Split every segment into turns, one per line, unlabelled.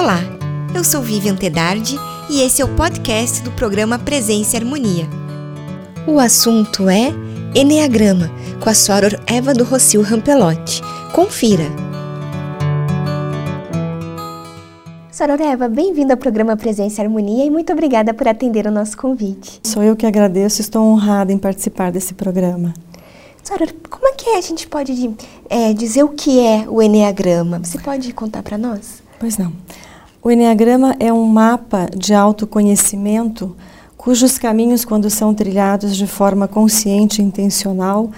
Olá, eu sou Vivian Tedardi e esse é o podcast do programa Presença e Harmonia. O assunto é Enneagrama, com a Soror Eva do Rocio Rampelotti. Confira! Soror Eva, bem-vinda ao programa Presença e Harmonia e muito obrigada por atender o nosso convite.
Sou eu que agradeço, estou honrada em participar desse programa.
Soror, como é que a gente pode é, dizer o que é o Enneagrama? Você pode contar para nós?
Pois não. O Enneagrama é um mapa de autoconhecimento cujos caminhos, quando são trilhados de forma consciente e intencional,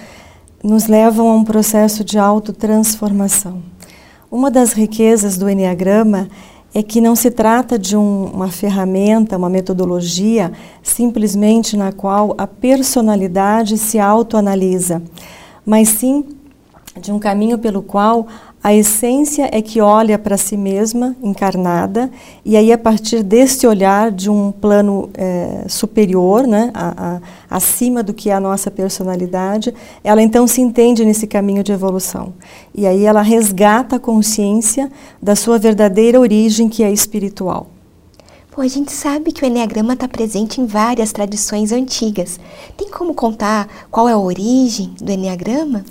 nos levam a um processo de autotransformação. Uma das riquezas do Enneagrama é que não se trata de um, uma ferramenta, uma metodologia simplesmente na qual a personalidade se autoanalisa, mas sim de um caminho pelo qual a essência é que olha para si mesma, encarnada, e aí, a partir deste olhar de um plano é, superior, né, a, a, acima do que é a nossa personalidade, ela então se entende nesse caminho de evolução. E aí ela resgata a consciência da sua verdadeira origem, que é espiritual.
Pô, a gente sabe que o Enneagrama está presente em várias tradições antigas. Tem como contar qual é a origem do Enneagrama?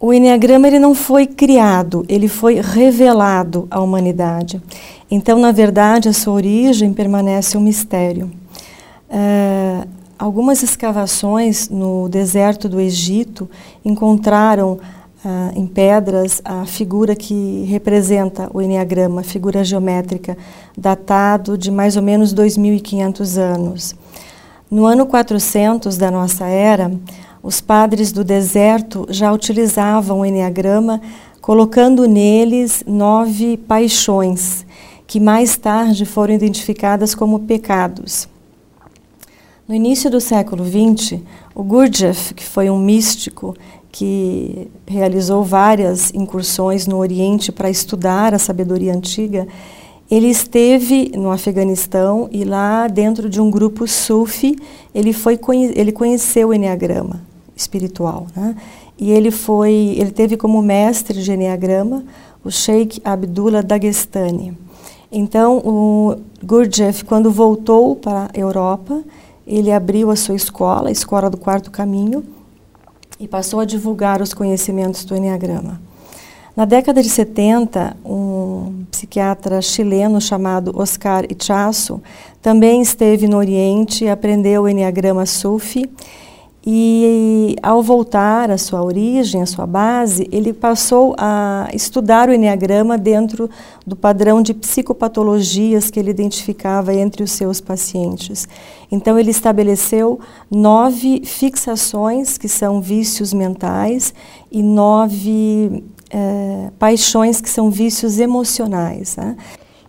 O Enneagrama ele não foi criado, ele foi revelado à humanidade. Então, na verdade, a sua origem permanece um mistério. É, algumas escavações no deserto do Egito encontraram ah, em pedras a figura que representa o Enneagrama, figura geométrica, datado de mais ou menos 2.500 anos. No ano 400 da nossa era, os padres do deserto já utilizavam o Enneagrama, colocando neles nove paixões, que mais tarde foram identificadas como pecados. No início do século XX, o Gurdjieff, que foi um místico que realizou várias incursões no Oriente para estudar a sabedoria antiga, ele esteve no Afeganistão e lá dentro de um grupo sufi, ele foi ele conheceu o Enneagrama espiritual. Né? E ele foi, ele teve como mestre de Enneagrama o Sheikh Abdullah Dagestani. Então, o Gurdjieff, quando voltou para a Europa, ele abriu a sua escola, a Escola do Quarto Caminho, e passou a divulgar os conhecimentos do Enneagrama. Na década de 70, um psiquiatra chileno chamado Oscar Ichaço também esteve no Oriente aprendeu o Enneagrama Sufi e ao voltar à sua origem, à sua base, ele passou a estudar o Enneagrama dentro do padrão de psicopatologias que ele identificava entre os seus pacientes. Então, ele estabeleceu nove fixações, que são vícios mentais, e nove é, paixões, que são vícios emocionais. Né?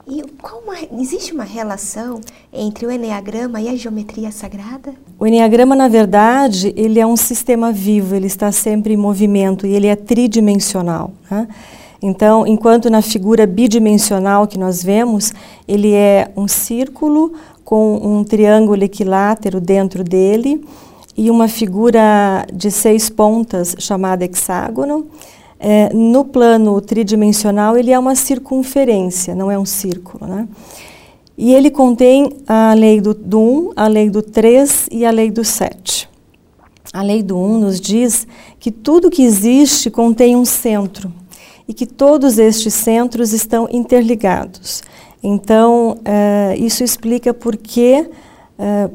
E uma, existe uma relação entre o Enneagrama e a geometria sagrada?
O Enneagrama, na verdade, ele é um sistema vivo, ele está sempre em movimento e ele é tridimensional. Né? Então, enquanto na figura bidimensional que nós vemos, ele é um círculo com um triângulo equilátero dentro dele e uma figura de seis pontas chamada hexágono. É, no plano tridimensional, ele é uma circunferência, não é um círculo. Né? E ele contém a lei do, do 1, a lei do 3 e a lei do 7. A lei do 1 nos diz que tudo que existe contém um centro e que todos estes centros estão interligados. Então, é, isso explica por que, é,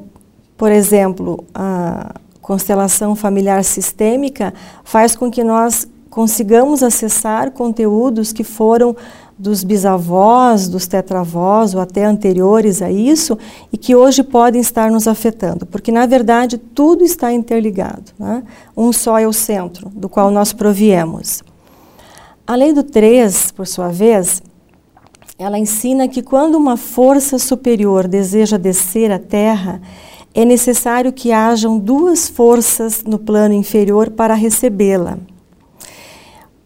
por exemplo, a constelação familiar sistêmica faz com que nós consigamos acessar conteúdos que foram dos bisavós, dos tetravós ou até anteriores a isso e que hoje podem estar nos afetando, porque na verdade tudo está interligado. Né? Um só é o centro do qual nós proviemos. A lei do 3, por sua vez, ela ensina que quando uma força superior deseja descer à Terra, é necessário que hajam duas forças no plano inferior para recebê-la.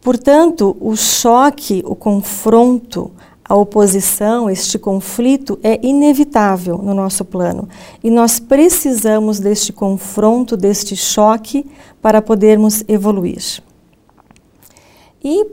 Portanto, o choque, o confronto, a oposição, este conflito é inevitável no nosso plano. E nós precisamos deste confronto, deste choque, para podermos evoluir. E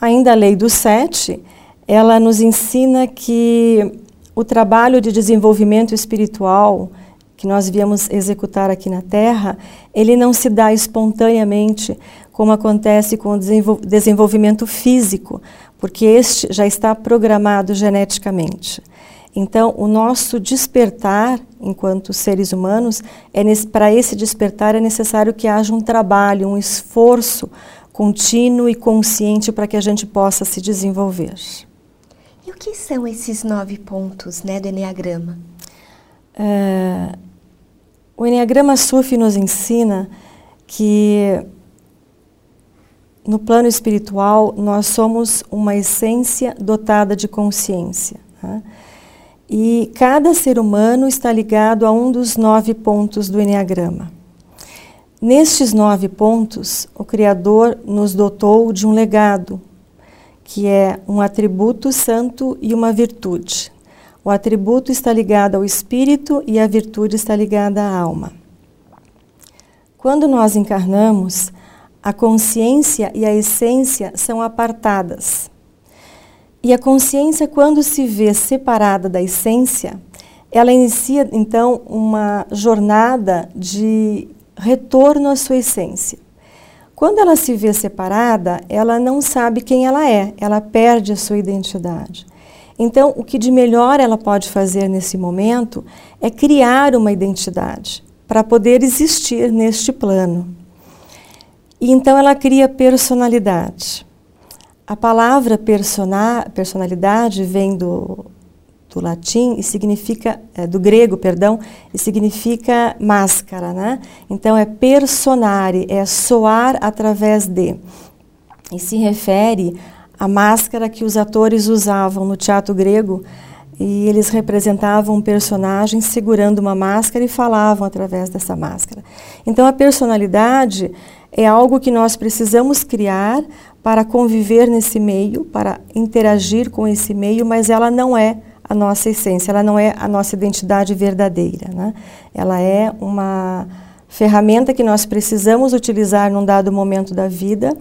ainda a lei do sete ela nos ensina que o trabalho de desenvolvimento espiritual que nós viemos executar aqui na Terra, ele não se dá espontaneamente, como acontece com o desenvolvimento físico, porque este já está programado geneticamente. Então, o nosso despertar, enquanto seres humanos, é para esse despertar é necessário que haja um trabalho, um esforço contínuo e consciente para que a gente possa se desenvolver.
E o que são esses nove pontos né, do Enneagrama?
É, o Enneagrama Sufi nos ensina que no plano espiritual nós somos uma essência dotada de consciência. Né? E cada ser humano está ligado a um dos nove pontos do Enneagrama. Nestes nove pontos, o Criador nos dotou de um legado, que é um atributo santo e uma virtude. O atributo está ligado ao espírito e a virtude está ligada à alma. Quando nós encarnamos, a consciência e a essência são apartadas. E a consciência, quando se vê separada da essência, ela inicia então uma jornada de retorno à sua essência. Quando ela se vê separada, ela não sabe quem ela é, ela perde a sua identidade. Então, o que de melhor ela pode fazer nesse momento é criar uma identidade para poder existir neste plano. E então ela cria personalidade. A palavra persona, personalidade vem do, do latim e significa é, do grego, perdão, e significa máscara, né? Então é personare, é soar através de. E se refere a máscara que os atores usavam no teatro grego e eles representavam um personagem segurando uma máscara e falavam através dessa máscara. Então a personalidade é algo que nós precisamos criar para conviver nesse meio, para interagir com esse meio, mas ela não é a nossa essência, ela não é a nossa identidade verdadeira. Né? Ela é uma ferramenta que nós precisamos utilizar num dado momento da vida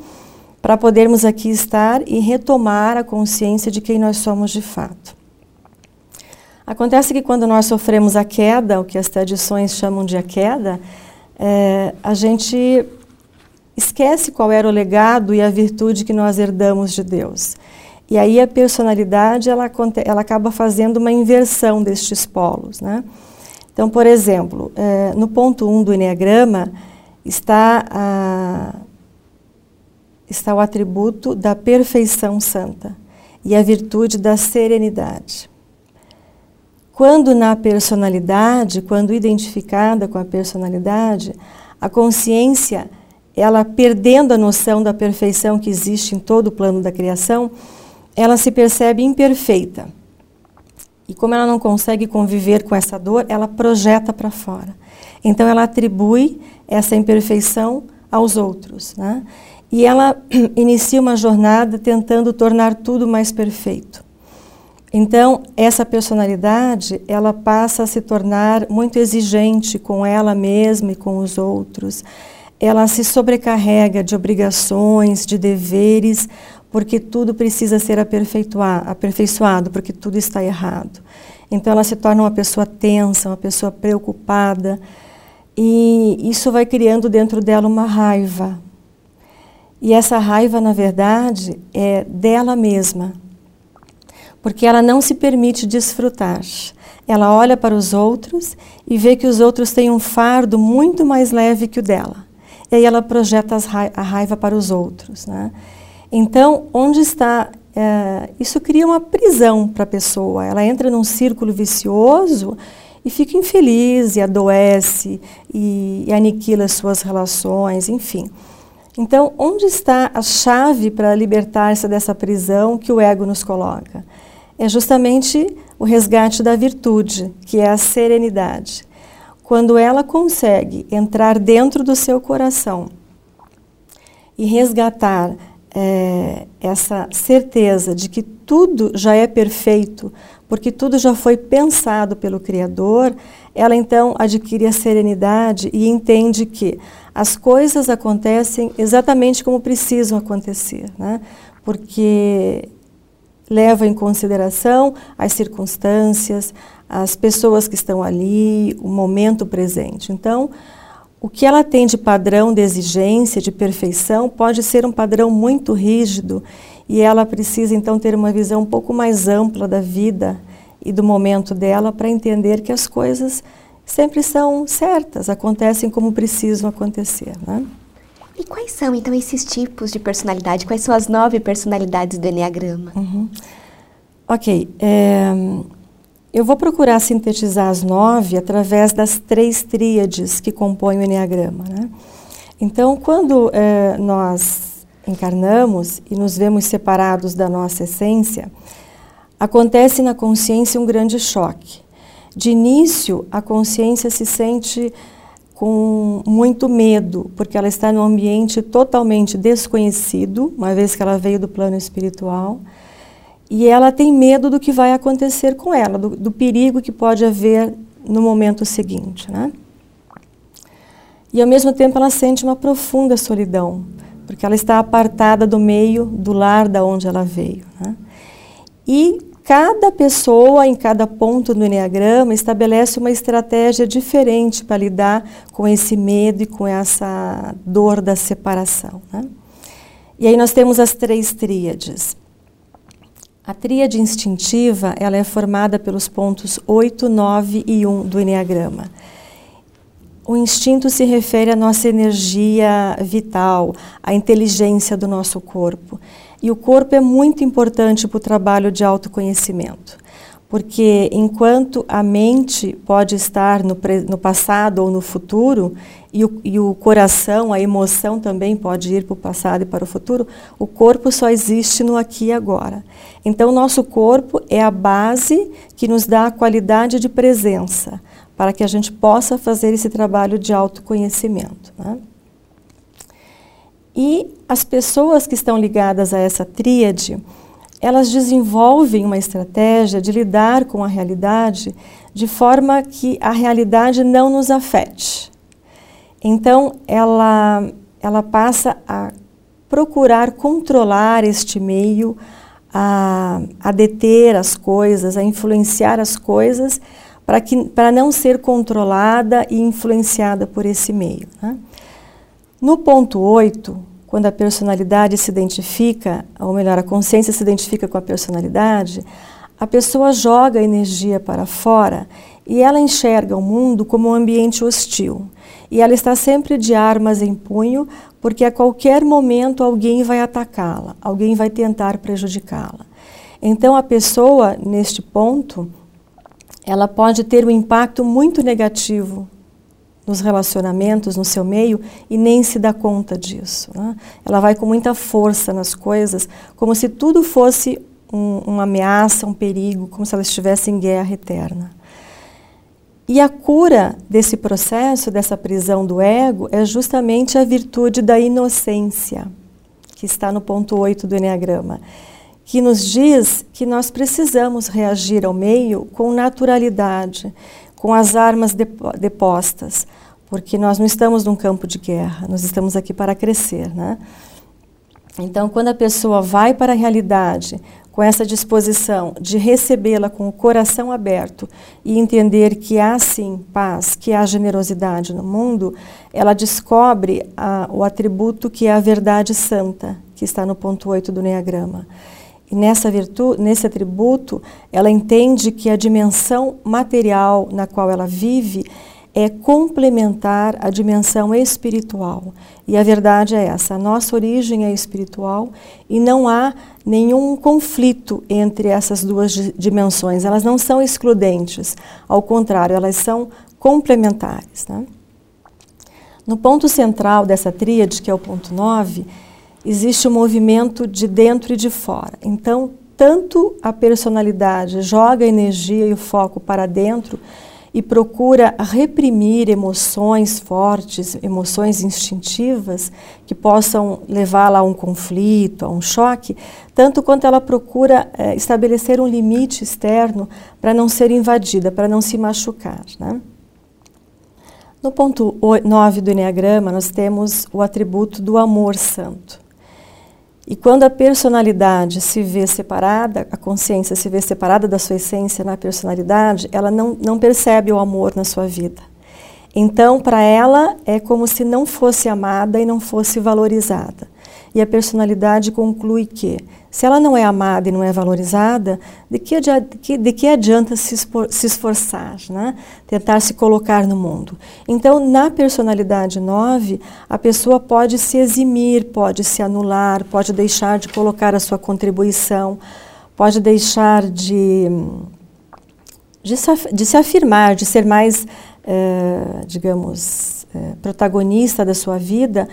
para podermos aqui estar e retomar a consciência de quem nós somos de fato. Acontece que quando nós sofremos a queda, o que as tradições chamam de a queda, é, a gente esquece qual era o legado e a virtude que nós herdamos de Deus. E aí a personalidade ela, ela acaba fazendo uma inversão destes polos. Né? Então, por exemplo, é, no ponto 1 um do Enneagrama está a está o atributo da perfeição santa e a virtude da serenidade. Quando na personalidade, quando identificada com a personalidade, a consciência, ela perdendo a noção da perfeição que existe em todo o plano da criação, ela se percebe imperfeita. E como ela não consegue conviver com essa dor, ela projeta para fora. Então ela atribui essa imperfeição aos outros. Né? E ela inicia uma jornada tentando tornar tudo mais perfeito. Então, essa personalidade, ela passa a se tornar muito exigente com ela mesma e com os outros. Ela se sobrecarrega de obrigações, de deveres, porque tudo precisa ser aperfeiçoado, porque tudo está errado. Então, ela se torna uma pessoa tensa, uma pessoa preocupada, e isso vai criando dentro dela uma raiva, e essa raiva, na verdade, é dela mesma, porque ela não se permite desfrutar. Ela olha para os outros e vê que os outros têm um fardo muito mais leve que o dela. E aí ela projeta a raiva para os outros. Né? Então, onde está. É, isso cria uma prisão para a pessoa. Ela entra num círculo vicioso e fica infeliz, e adoece, e, e aniquila suas relações, enfim. Então, onde está a chave para libertar-se dessa prisão que o ego nos coloca? É justamente o resgate da virtude, que é a serenidade. Quando ela consegue entrar dentro do seu coração e resgatar é, essa certeza de que tudo já é perfeito, porque tudo já foi pensado pelo Criador, ela então adquire a serenidade e entende que as coisas acontecem exatamente como precisam acontecer, né? porque leva em consideração as circunstâncias, as pessoas que estão ali, o momento presente. Então, o que ela tem de padrão de exigência, de perfeição, pode ser um padrão muito rígido e ela precisa então ter uma visão um pouco mais ampla da vida e do momento dela para entender que as coisas sempre são certas, acontecem como precisam acontecer. Né?
E quais são então esses tipos de personalidade? Quais são as nove personalidades do Enneagrama?
Uhum. Ok. É, eu vou procurar sintetizar as nove através das três tríades que compõem o Enneagrama. Né? Então, quando é, nós encarnamos e nos vemos separados da nossa essência, acontece na consciência um grande choque. De início, a consciência se sente com muito medo, porque ela está num ambiente totalmente desconhecido, uma vez que ela veio do plano espiritual, e ela tem medo do que vai acontecer com ela, do, do perigo que pode haver no momento seguinte. Né? E ao mesmo tempo ela sente uma profunda solidão, porque ela está apartada do meio, do lar da onde ela veio. Né? E cada pessoa, em cada ponto do Enneagrama, estabelece uma estratégia diferente para lidar com esse medo e com essa dor da separação. Né? E aí nós temos as três tríades. A tríade instintiva ela é formada pelos pontos 8, 9 e 1 do Enneagrama. O instinto se refere à nossa energia vital, à inteligência do nosso corpo. E o corpo é muito importante para o trabalho de autoconhecimento, porque enquanto a mente pode estar no, no passado ou no futuro, e o, e o, coração, a emoção também pode ir para o passado e para o futuro, o corpo só existe no aqui e agora. Então, nosso corpo é a base que nos dá a qualidade de presença, para que a gente possa fazer esse trabalho de autoconhecimento. Né? E as pessoas que estão ligadas a essa tríade, elas desenvolvem uma estratégia de lidar com a realidade de forma que a realidade não nos afete. Então, ela, ela passa a procurar controlar este meio, a, a deter as coisas, a influenciar as coisas, para não ser controlada e influenciada por esse meio. Né? No ponto 8, quando a personalidade se identifica, ou melhor, a consciência se identifica com a personalidade, a pessoa joga a energia para fora e ela enxerga o mundo como um ambiente hostil. E ela está sempre de armas em punho, porque a qualquer momento alguém vai atacá-la, alguém vai tentar prejudicá-la. Então a pessoa, neste ponto, ela pode ter um impacto muito negativo nos relacionamentos, no seu meio, e nem se dá conta disso. Né? Ela vai com muita força nas coisas, como se tudo fosse um, uma ameaça, um perigo, como se ela estivesse em guerra eterna. E a cura desse processo, dessa prisão do ego, é justamente a virtude da inocência, que está no ponto 8 do Enneagrama, que nos diz que nós precisamos reagir ao meio com naturalidade, com as armas depostas, porque nós não estamos num campo de guerra, nós estamos aqui para crescer, né? Então, quando a pessoa vai para a realidade com essa disposição de recebê-la com o coração aberto e entender que há sim paz, que há generosidade no mundo, ela descobre a, o atributo que é a verdade santa, que está no ponto 8 do Neagrama. E nessa virtude, nesse atributo, ela entende que a dimensão material na qual ela vive é complementar a dimensão espiritual. E a verdade é essa: a nossa origem é espiritual e não há nenhum conflito entre essas duas dimensões. Elas não são excludentes, ao contrário, elas são complementares. Né? No ponto central dessa tríade, que é o ponto 9, existe um movimento de dentro e de fora. Então, tanto a personalidade joga a energia e o foco para dentro e procura reprimir emoções fortes, emoções instintivas que possam levá-la a um conflito, a um choque, tanto quanto ela procura é, estabelecer um limite externo para não ser invadida, para não se machucar. Né? No ponto 9 do Enneagrama, nós temos o atributo do amor santo. E quando a personalidade se vê separada, a consciência se vê separada da sua essência na personalidade, ela não, não percebe o amor na sua vida. Então, para ela, é como se não fosse amada e não fosse valorizada. E a personalidade conclui que, se ela não é amada e não é valorizada, de que, adianta, de que adianta se, se esforçar, né? tentar se colocar no mundo? Então, na personalidade 9, a pessoa pode se eximir, pode se anular, pode deixar de colocar a sua contribuição, pode deixar de, de, se, de se afirmar, de ser mais, eh, digamos, eh, protagonista da sua vida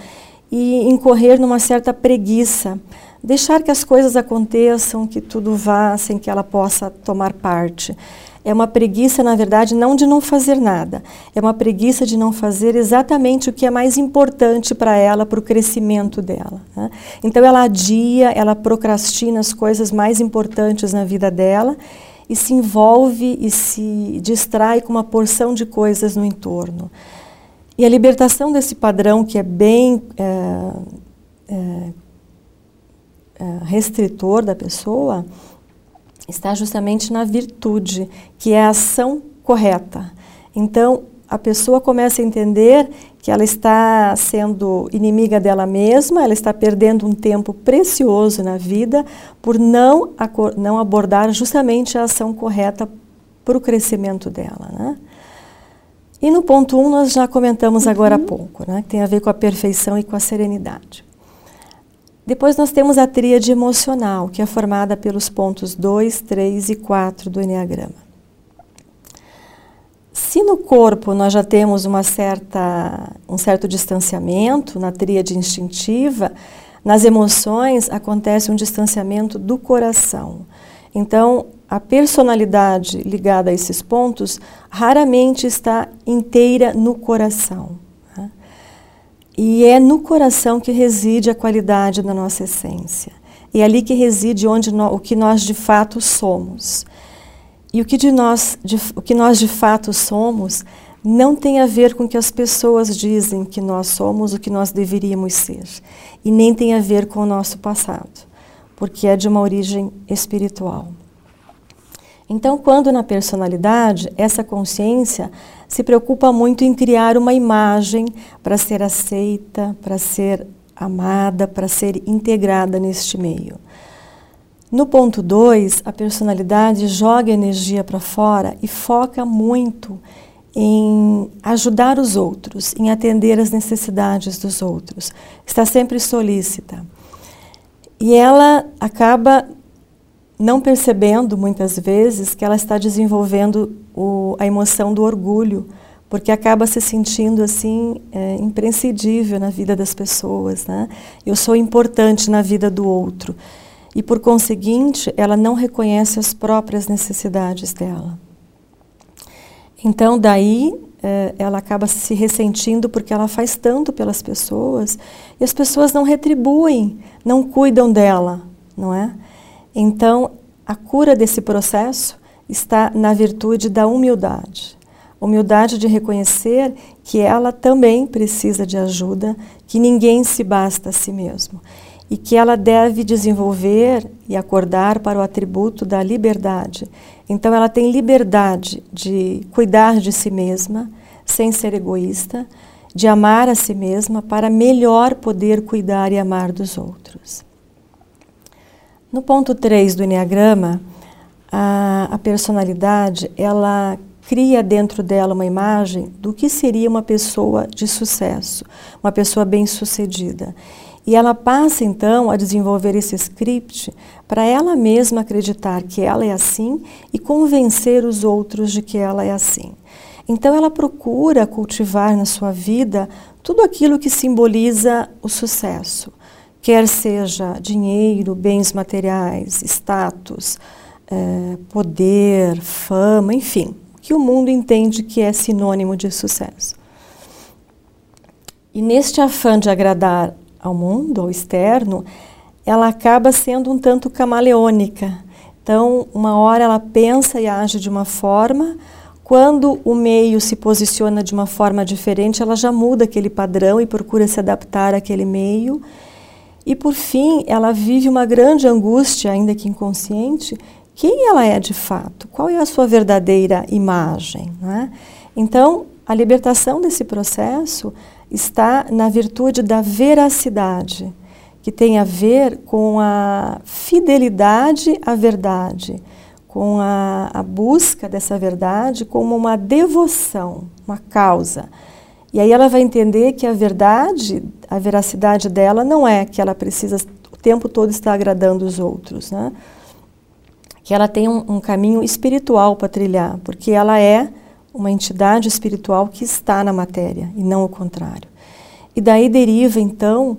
e incorrer numa certa preguiça, deixar que as coisas aconteçam, que tudo vá sem que ela possa tomar parte. É uma preguiça, na verdade, não de não fazer nada, é uma preguiça de não fazer exatamente o que é mais importante para ela, para o crescimento dela. Né? Então, ela adia, ela procrastina as coisas mais importantes na vida dela e se envolve e se distrai com uma porção de coisas no entorno. E a libertação desse padrão que é bem é, é, é, restritor da pessoa está justamente na virtude, que é a ação correta. Então, a pessoa começa a entender que ela está sendo inimiga dela mesma, ela está perdendo um tempo precioso na vida por não, não abordar justamente a ação correta para o crescimento dela. Né? E no ponto 1 um, nós já comentamos uhum. agora há pouco, né, que tem a ver com a perfeição e com a serenidade. Depois nós temos a tríade emocional, que é formada pelos pontos 2, 3 e 4 do Enneagrama. Se no corpo nós já temos uma certa, um certo distanciamento na tríade instintiva, nas emoções acontece um distanciamento do coração. Então, a personalidade ligada a esses pontos raramente está inteira no coração. Né? E é no coração que reside a qualidade da nossa essência. É ali que reside onde no, o que nós de fato somos. E o que, de nós, de, o que nós de fato somos não tem a ver com o que as pessoas dizem que nós somos, o que nós deveríamos ser. E nem tem a ver com o nosso passado, porque é de uma origem espiritual. Então, quando na personalidade, essa consciência se preocupa muito em criar uma imagem para ser aceita, para ser amada, para ser integrada neste meio. No ponto 2, a personalidade joga energia para fora e foca muito em ajudar os outros, em atender às necessidades dos outros. Está sempre solícita. E ela acaba não percebendo muitas vezes que ela está desenvolvendo o, a emoção do orgulho, porque acaba se sentindo assim é, imprescindível na vida das pessoas, né? Eu sou importante na vida do outro e por conseguinte ela não reconhece as próprias necessidades dela. Então daí é, ela acaba se ressentindo porque ela faz tanto pelas pessoas e as pessoas não retribuem, não cuidam dela, não é? Então, a cura desse processo está na virtude da humildade. Humildade de reconhecer que ela também precisa de ajuda, que ninguém se basta a si mesmo e que ela deve desenvolver e acordar para o atributo da liberdade. Então, ela tem liberdade de cuidar de si mesma, sem ser egoísta, de amar a si mesma para melhor poder cuidar e amar dos outros. No ponto 3 do Enneagrama, a, a personalidade, ela cria dentro dela uma imagem do que seria uma pessoa de sucesso, uma pessoa bem-sucedida. E ela passa então a desenvolver esse script para ela mesma acreditar que ela é assim e convencer os outros de que ela é assim. Então ela procura cultivar na sua vida tudo aquilo que simboliza o sucesso quer seja dinheiro, bens materiais, status, é, poder, fama, enfim, que o mundo entende que é sinônimo de sucesso. E neste afã de agradar ao mundo, ao externo, ela acaba sendo um tanto camaleônica. Então, uma hora ela pensa e age de uma forma, quando o meio se posiciona de uma forma diferente, ela já muda aquele padrão e procura se adaptar àquele meio E por fim, ela vive uma grande angústia, ainda que inconsciente, quem ela é de fato, qual é a sua verdadeira imagem. Né? Então, a libertação desse processo está na virtude da veracidade, que tem a ver com a fidelidade à verdade, com a, a busca dessa verdade como uma devoção, uma causa. E aí ela vai entender que a verdade, a veracidade dela não é que ela precisa o tempo todo estar agradando os outros, né? Que ela tem um, um caminho espiritual para trilhar, porque ela é uma entidade espiritual que está na matéria e não o contrário. E daí deriva então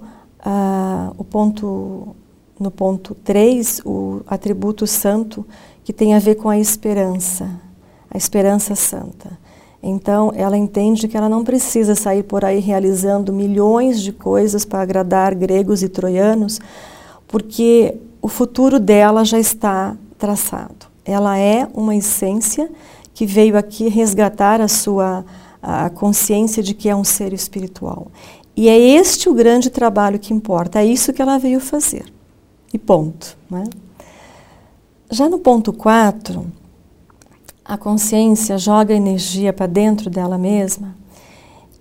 o ponto no ponto 3, o atributo santo que tem a ver com a esperança, a esperança santa. Então, ela entende que ela não precisa sair por aí realizando milhões de coisas para agradar gregos e troianos, porque o futuro dela já está traçado. Ela é uma essência que veio aqui resgatar a sua a consciência de que é um ser espiritual. E é este o grande trabalho que importa, é isso que ela veio fazer. E ponto. Né? Já no ponto 4, a consciência joga energia para dentro dela mesma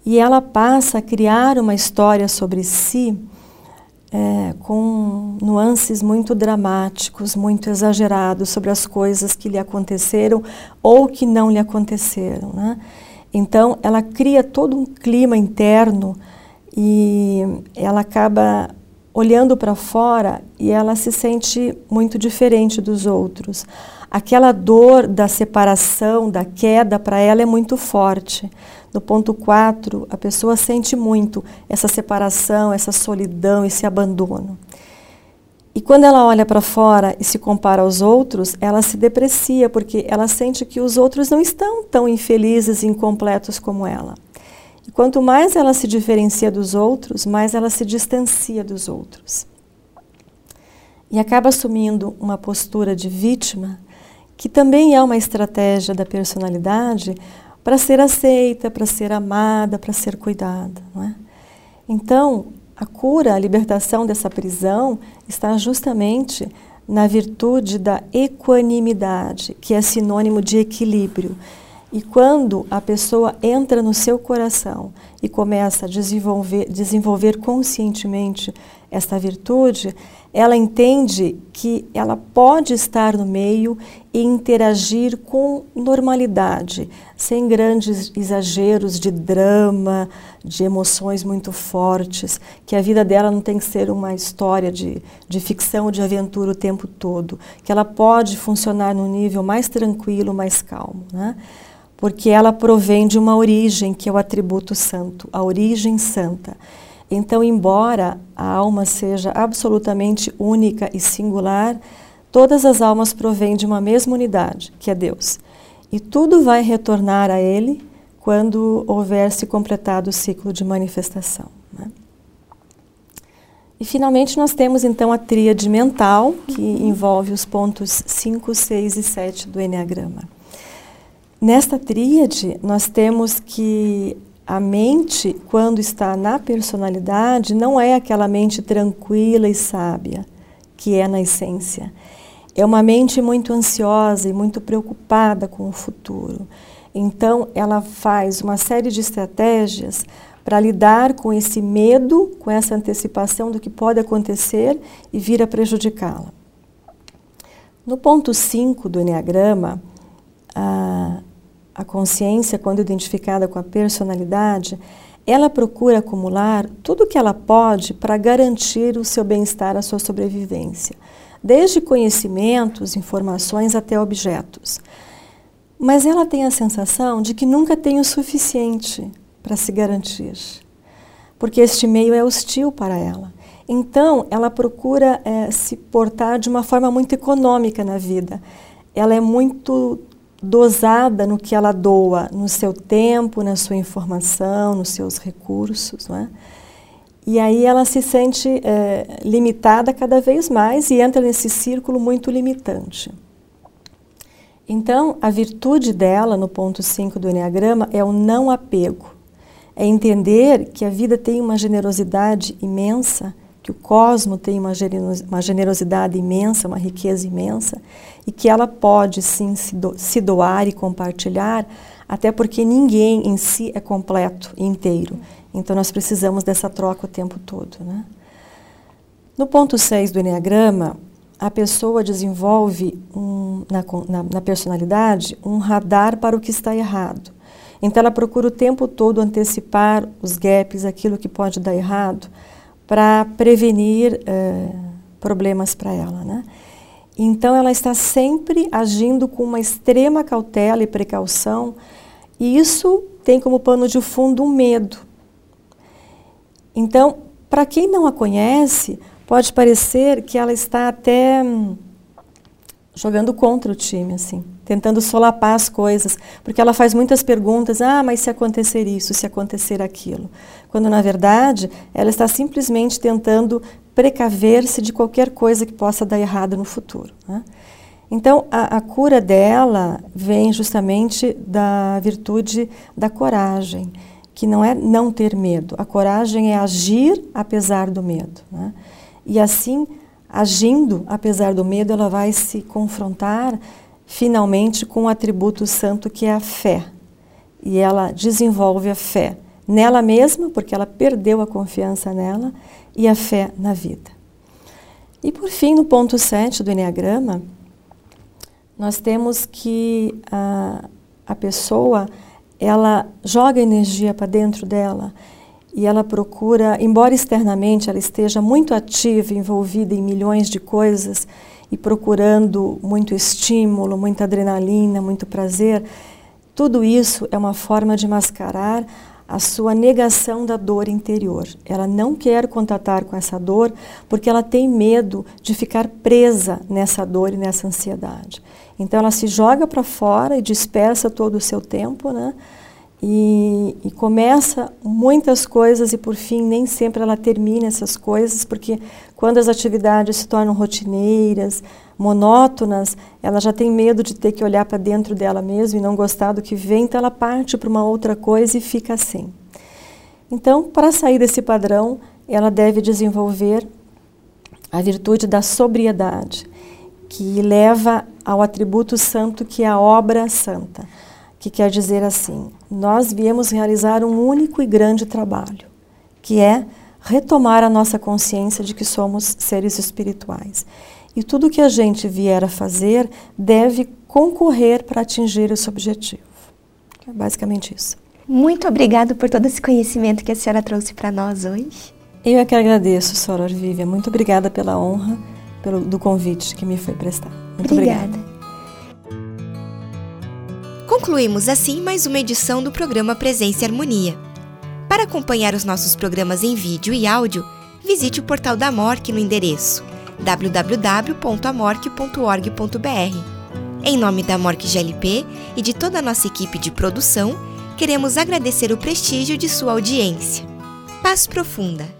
e ela passa a criar uma história sobre si é, com nuances muito dramáticos, muito exagerados sobre as coisas que lhe aconteceram ou que não lhe aconteceram. Né? Então, ela cria todo um clima interno e ela acaba olhando para fora e ela se sente muito diferente dos outros aquela dor da separação, da queda, para ela é muito forte. No ponto 4, a pessoa sente muito essa separação, essa solidão, esse abandono. E quando ela olha para fora e se compara aos outros, ela se deprecia, porque ela sente que os outros não estão tão infelizes e incompletos como ela. E quanto mais ela se diferencia dos outros, mais ela se distancia dos outros. E acaba assumindo uma postura de vítima que também é uma estratégia da personalidade para ser aceita, para ser amada, para ser cuidada. Não é? Então, a cura, a libertação dessa prisão está justamente na virtude da equanimidade, que é sinônimo de equilíbrio. E quando a pessoa entra no seu coração e começa a desenvolver, desenvolver conscientemente esta virtude, ela entende que ela pode estar no meio e interagir com normalidade, sem grandes exageros de drama, de emoções muito fortes, que a vida dela não tem que ser uma história de, de ficção, de aventura o tempo todo, que ela pode funcionar num nível mais tranquilo, mais calmo. Né? Porque ela provém de uma origem, que é o atributo santo, a origem santa. Então, embora a alma seja absolutamente única e singular, todas as almas provêm de uma mesma unidade, que é Deus. E tudo vai retornar a Ele quando houver se completado o ciclo de manifestação. Né? E finalmente nós temos então a tríade mental, que envolve os pontos 5, 6 e 7 do Enneagrama. Nesta tríade, nós temos que a mente, quando está na personalidade, não é aquela mente tranquila e sábia que é na essência. É uma mente muito ansiosa e muito preocupada com o futuro. Então, ela faz uma série de estratégias para lidar com esse medo, com essa antecipação do que pode acontecer e vir a prejudicá-la. No ponto 5 do Enneagrama, a, a consciência, quando identificada com a personalidade, ela procura acumular tudo o que ela pode para garantir o seu bem-estar, a sua sobrevivência, desde conhecimentos, informações até objetos. Mas ela tem a sensação de que nunca tem o suficiente para se garantir, porque este meio é hostil para ela. Então, ela procura é, se portar de uma forma muito econômica na vida. Ela é muito dosada no que ela doa, no seu tempo, na sua informação, nos seus recursos, não é? E aí ela se sente é, limitada cada vez mais e entra nesse círculo muito limitante. Então, a virtude dela, no ponto 5 do Enneagrama, é o não apego. É entender que a vida tem uma generosidade imensa que o cosmo tem uma generosidade imensa, uma riqueza imensa, e que ela pode sim se, do, se doar e compartilhar, até porque ninguém em si é completo e inteiro. Então nós precisamos dessa troca o tempo todo. Né? No ponto 6 do Enneagrama, a pessoa desenvolve um, na, na, na personalidade um radar para o que está errado. Então ela procura o tempo todo antecipar os gaps, aquilo que pode dar errado, para prevenir uh, problemas para ela. Né? Então ela está sempre agindo com uma extrema cautela e precaução, e isso tem como pano de fundo um medo. Então, para quem não a conhece, pode parecer que ela está até hum, jogando contra o time, assim, tentando solapar as coisas, porque ela faz muitas perguntas, ah, mas se acontecer isso, se acontecer aquilo, quando na verdade ela está simplesmente tentando precaver-se de qualquer coisa que possa dar errado no futuro. Né? Então, a, a, cura dela vem justamente da virtude da coragem, que não é não ter medo. A coragem é agir apesar do medo. Né? E assim, agindo apesar do medo, ela vai se confrontar finalmente com o atributo santo que é a fé. E ela desenvolve a fé nela mesma, porque ela perdeu a confiança nela, e a fé na vida. E por fim, no ponto 7 do Enneagrama, nós temos que a, a pessoa ela joga energia para dentro dela e ela procura, embora externamente ela esteja muito ativa, envolvida em milhões de coisas e procurando muito estímulo, muita adrenalina, muito prazer, tudo isso é uma forma de mascarar a sua negação da dor interior. Ela não quer contatar com essa dor porque ela tem medo de ficar presa nessa dor e nessa ansiedade. Então ela se joga para fora e dispersa todo o seu tempo, né? E, e, começa muitas coisas e por fim nem sempre ela termina essas coisas porque quando as atividades se tornam rotineiras, monótonas, ela já tem medo de ter que olhar para dentro dela mesma e não gostar do que vem, então ela parte para uma outra coisa e fica assim. Então, para sair desse padrão, ela deve desenvolver a virtude da sobriedade, que leva ao atributo santo que é a obra santa que quer dizer assim: nós viemos realizar um único e grande trabalho, que é retomar a nossa consciência de que somos seres espirituais. E tudo que a gente vier a fazer deve concorrer para atingir esse objetivo. É basicamente isso.
Muito obrigado por todo esse conhecimento que a senhora trouxe para nós hoje.
Eu é que agradeço, senhora Vívia. Muito obrigada pela honra pelo, do convite que me foi prestado. Muito obrigada. obrigada.
Concluímos assim mais uma edição do programa Presença e Harmonia. Para acompanhar os nossos programas em vídeo e áudio, visite o portal da MORC no endereço www.amorque.org.br. Em nome da MORC GLP e de toda a nossa equipe de produção, queremos agradecer o prestígio de sua audiência. Paz profunda!